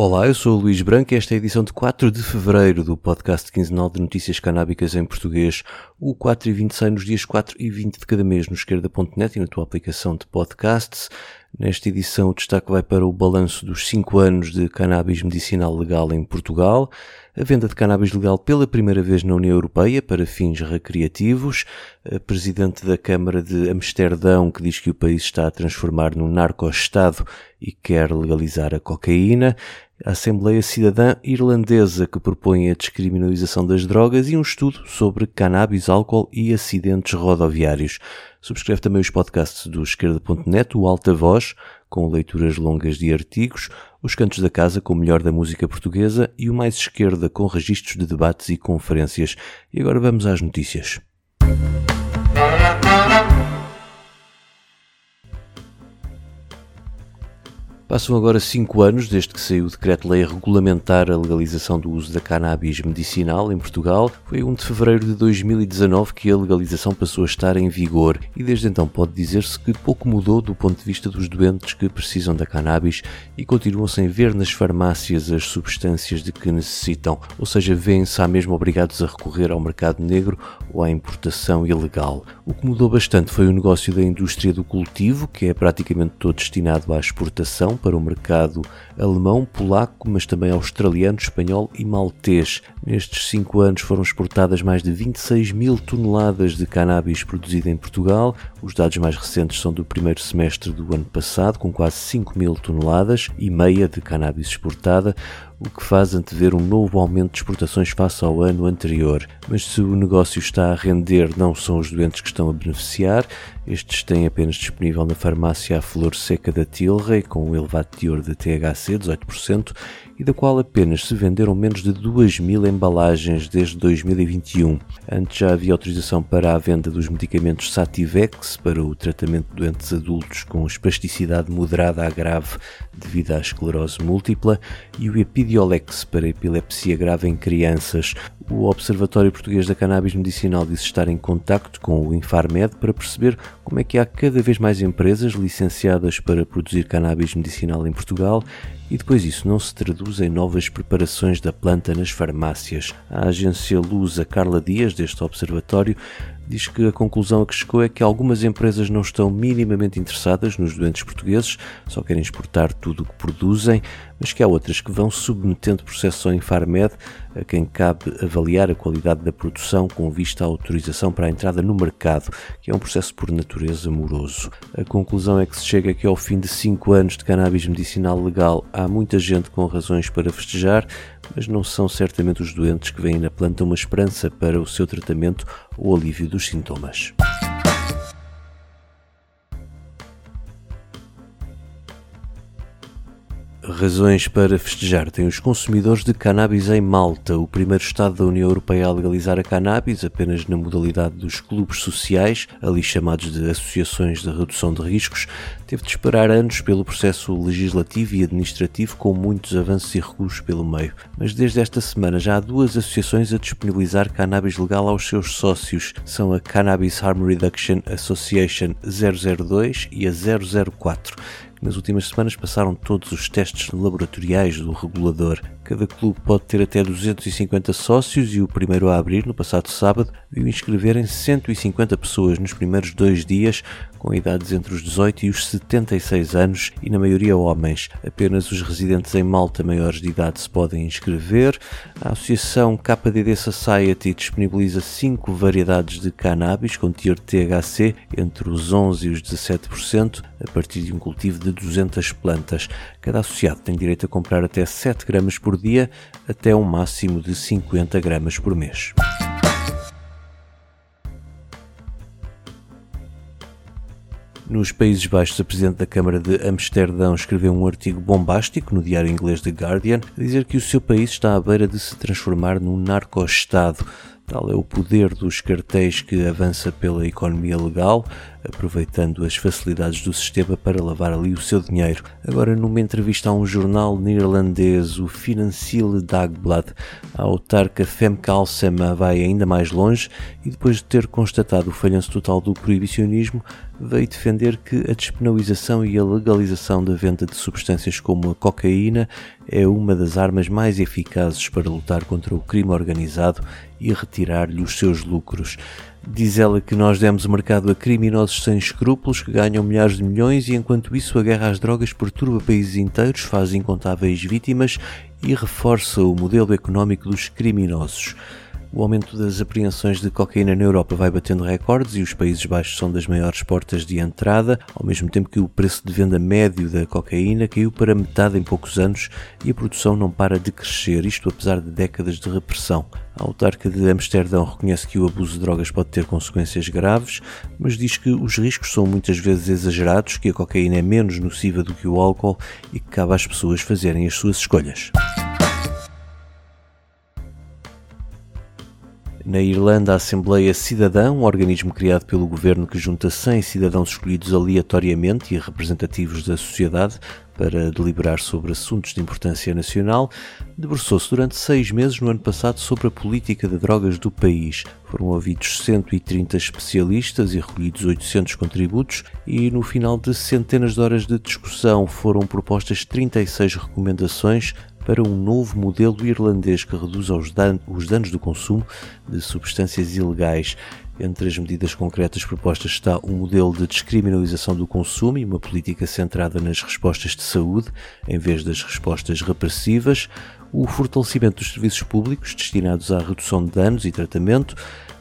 Olá, eu sou o Luís Branco e esta é a edição de 4 de fevereiro do podcast quinzenal de notícias canábicas em português. O 4 e 20 sai nos dias 4 e 20 de cada mês no esquerda.net e na tua aplicação de podcasts. Nesta edição, o destaque vai para o balanço dos 5 anos de cannabis medicinal legal em Portugal, a venda de cannabis legal pela primeira vez na União Europeia para fins recreativos, a presidente da Câmara de Amsterdão que diz que o país está a transformar num narco-estado e quer legalizar a cocaína, a Assembleia Cidadã Irlandesa que propõe a descriminalização das drogas e um estudo sobre cannabis, álcool e acidentes rodoviários. Subscreve também os podcasts do esquerda.net, o Alta Voz, com leituras longas de artigos, os Cantos da Casa com o melhor da música portuguesa e o Mais Esquerda com registros de debates e conferências. E agora vamos às notícias. Passam agora cinco anos desde que saiu o decreto-lei a regulamentar a legalização do uso da cannabis medicinal em Portugal. Foi 1 de fevereiro de 2019 que a legalização passou a estar em vigor e desde então pode dizer-se que pouco mudou do ponto de vista dos doentes que precisam da cannabis e continuam sem ver nas farmácias as substâncias de que necessitam, ou seja, vêem-se há mesmo obrigados a recorrer ao mercado negro ou à importação ilegal. O que mudou bastante foi o negócio da indústria do cultivo, que é praticamente todo destinado à exportação para o mercado alemão, polaco, mas também australiano, espanhol e maltês. Nestes cinco anos foram exportadas mais de 26 mil toneladas de cannabis produzida em Portugal. Os dados mais recentes são do primeiro semestre do ano passado, com quase 5 mil toneladas e meia de cannabis exportada o que faz antever um novo aumento de exportações face ao ano anterior. Mas se o negócio está a render, não são os doentes que estão a beneficiar. Estes têm apenas disponível na farmácia a flor seca da Tilray, com um elevado teor de THC, 18%, e da qual apenas se venderam menos de 2 mil embalagens desde 2021. Antes já havia autorização para a venda dos medicamentos Sativex para o tratamento de doentes adultos com espasticidade moderada a grave devido à esclerose múltipla e o Epidiolex para epilepsia grave em crianças. O Observatório Português da Cannabis Medicinal disse estar em contacto com o Infarmed para perceber como é que há cada vez mais empresas licenciadas para produzir cannabis medicinal em Portugal e depois isso não se traduz em novas preparações da planta nas farmácias. A agência Lusa Carla Dias, deste observatório, diz que a conclusão a que chegou é que algumas empresas não estão minimamente interessadas nos doentes portugueses, só querem exportar tudo o que produzem, mas que há outras que vão submetendo processo ao Infarmed, a quem cabe avaliar a qualidade da produção com vista à autorização para a entrada no mercado, que é um processo por natureza moroso. A conclusão é que se chega que ao fim de 5 anos de cannabis medicinal legal há muita gente com razões para festejar, mas não são certamente os doentes que veem na planta uma esperança para o seu tratamento ou alívio dos sintomas. Razões para festejar têm os consumidores de cannabis em Malta, o primeiro Estado da União Europeia a legalizar a cannabis apenas na modalidade dos clubes sociais, ali chamados de associações de redução de riscos, teve de esperar anos pelo processo legislativo e administrativo com muitos avanços e recuos pelo meio. Mas desde esta semana já há duas associações a disponibilizar cannabis legal aos seus sócios. São a Cannabis Harm Reduction Association 002 e a 004 nas últimas semanas passaram todos os testes laboratoriais do regulador. Cada clube pode ter até 250 sócios e o primeiro a abrir, no passado sábado, viu inscreverem 150 pessoas nos primeiros dois dias, com idades entre os 18 e os 76 anos e na maioria homens. Apenas os residentes em Malta maiores de idade se podem inscrever. A associação KDD Society disponibiliza 5 variedades de cannabis com teor THC entre os 11 e os 17%, a partir de um cultivo de 200 plantas. Cada associado tem direito a comprar até 7 gramas por dia até um máximo de 50 gramas por mês. Nos Países Baixos, a Presidente da Câmara de Amsterdão escreveu um artigo bombástico no diário inglês The Guardian a dizer que o seu país está à beira de se transformar num narco-estado. Tal é o poder dos cartéis que avança pela economia legal. Aproveitando as facilidades do sistema para lavar ali o seu dinheiro. Agora, numa entrevista a um jornal neerlandês, o Financiële Dagblad, a autarca Femke Alsema vai ainda mais longe e depois de ter constatado o falhanço total do proibicionismo, veio defender que a despenalização e a legalização da venda de substâncias como a cocaína é uma das armas mais eficazes para lutar contra o crime organizado e retirar-lhe os seus lucros. Diz ela que nós demos o mercado a criminosos sem escrúpulos que ganham milhares de milhões e enquanto isso a guerra às drogas perturba países inteiros, faz incontáveis vítimas e reforça o modelo económico dos criminosos. O aumento das apreensões de cocaína na Europa vai batendo recordes e os Países Baixos são das maiores portas de entrada, ao mesmo tempo que o preço de venda médio da cocaína caiu para metade em poucos anos e a produção não para de crescer, isto apesar de décadas de repressão. A autarca de Amsterdão reconhece que o abuso de drogas pode ter consequências graves, mas diz que os riscos são muitas vezes exagerados, que a cocaína é menos nociva do que o álcool e que cabe às pessoas fazerem as suas escolhas. Na Irlanda, a Assembleia Cidadã, um organismo criado pelo governo que junta 100 cidadãos escolhidos aleatoriamente e representativos da sociedade para deliberar sobre assuntos de importância nacional, debruçou-se durante seis meses no ano passado sobre a política de drogas do país. Foram ouvidos 130 especialistas e recolhidos 800 contributos, e no final de centenas de horas de discussão foram propostas 36 recomendações para um novo modelo irlandês que dan os danos do consumo de substâncias ilegais. Entre as medidas concretas propostas está um modelo de descriminalização do consumo e uma política centrada nas respostas de saúde, em vez das respostas repressivas, o fortalecimento dos serviços públicos destinados à redução de danos e tratamento,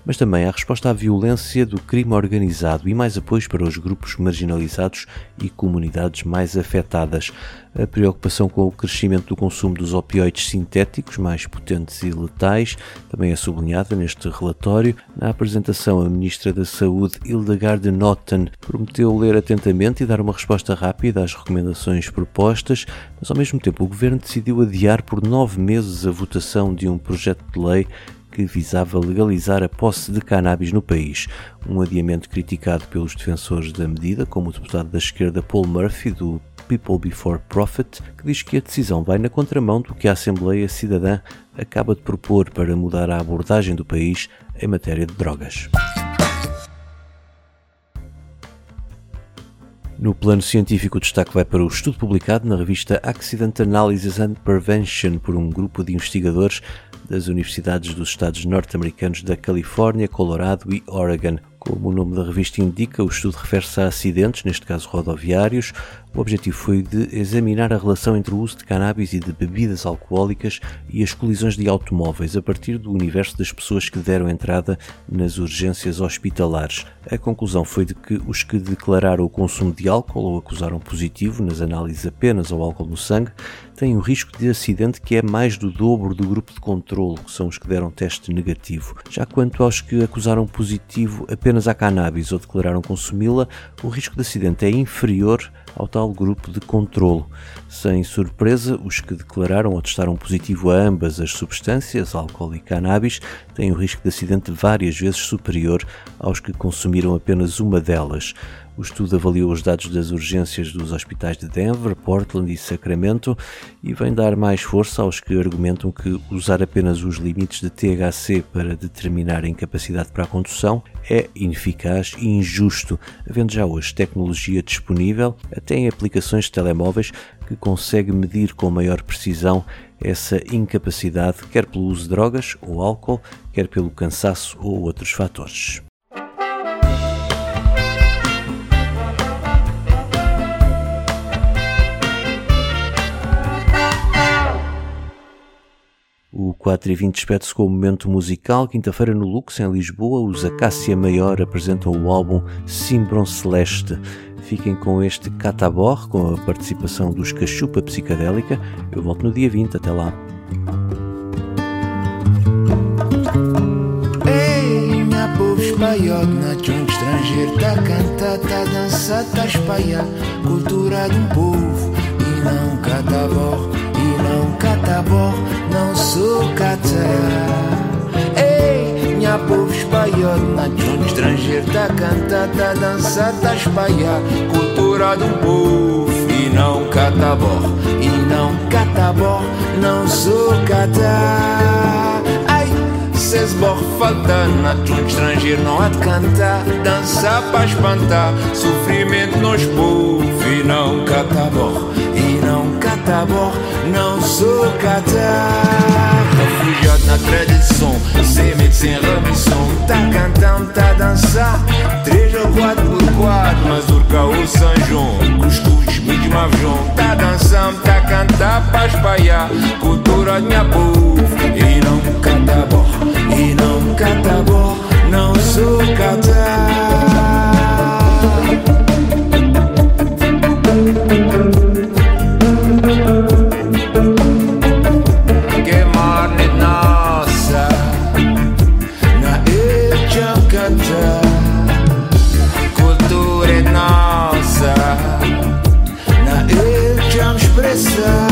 mas também a resposta à violência do crime organizado e mais apoios para os grupos marginalizados e comunidades mais afetadas. A preocupação com o crescimento do consumo dos opioides sintéticos, mais potentes e letais, também é sublinhada neste relatório. Na apresentação, a Ministra da Saúde, Hildegard Notten, prometeu ler atentamente e dar uma resposta rápida às recomendações propostas, mas ao mesmo tempo o Governo decidiu adiar por nove meses a votação de um projeto de lei que visava legalizar a posse de cannabis no país, um adiamento criticado pelos defensores da medida, como o deputado da esquerda Paul Murphy, do People Before Profit, que diz que a decisão vai na contramão do que a Assembleia Cidadã acaba de propor para mudar a abordagem do país em matéria de drogas. No plano científico, o destaque vai para o estudo publicado na revista Accident Analysis and Prevention por um grupo de investigadores das universidades dos estados norte-americanos da Califórnia, Colorado e Oregon. Como o nome da revista indica, o estudo refere-se a acidentes, neste caso rodoviários. O objetivo foi de examinar a relação entre o uso de cannabis e de bebidas alcoólicas e as colisões de automóveis a partir do universo das pessoas que deram entrada nas urgências hospitalares. A conclusão foi de que os que declararam o consumo de álcool ou acusaram positivo nas análises apenas ao álcool no sangue têm um risco de acidente que é mais do dobro do grupo de controle, que são os que deram teste negativo. Já quanto aos que acusaram positivo apenas à cannabis ou declararam consumi-la, o risco de acidente é inferior ao tal grupo de controlo. Sem surpresa, os que declararam ou testaram positivo a ambas as substâncias, álcool e cannabis, têm o risco de acidente várias vezes superior aos que consumiram apenas uma delas. O estudo avaliou os dados das urgências dos hospitais de Denver, Portland e Sacramento e vem dar mais força aos que argumentam que usar apenas os limites de THC para determinar a incapacidade para a condução é ineficaz e injusto, havendo já hoje tecnologia disponível, até em aplicações de telemóveis, que consegue medir com maior precisão essa incapacidade, quer pelo uso de drogas ou álcool, quer pelo cansaço ou outros fatores. O 4 e 20 despede-se com o momento musical. Quinta-feira no Lux, em Lisboa, os Acácia Maior apresentam o álbum Simbron Celeste. Fiquem com este Catabor, com a participação dos Cachupa Psicadélica. Eu volto no dia 20. Até lá. Ei, minha povo espalhado na jungle estrangeiro Tá cantar, tá dançar, tá espalhar Cultura de um povo e não catabor E junta estrangeiro Tá cantar, tá dançar, tá espalhar Cultura um povo e não catabó E não catabó, não sou catar Ai, cês na junta estrangeiro Não há de cantar, dançar pra espantar Sofrimento nos povo e não catabó E não catabó, não sou catar Refugiado na tradição, medo, sem remissão. Tá cantando, tá dançar. Três ou por quatro Mas urca o São João. Cuscuz, mídia, mavjão Tá dançando, tá cantar pra espalhar Cultura de minha povo E não canta bom, sun.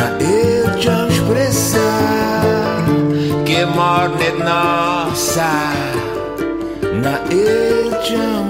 Na ilha expressar que morne nossa na ilha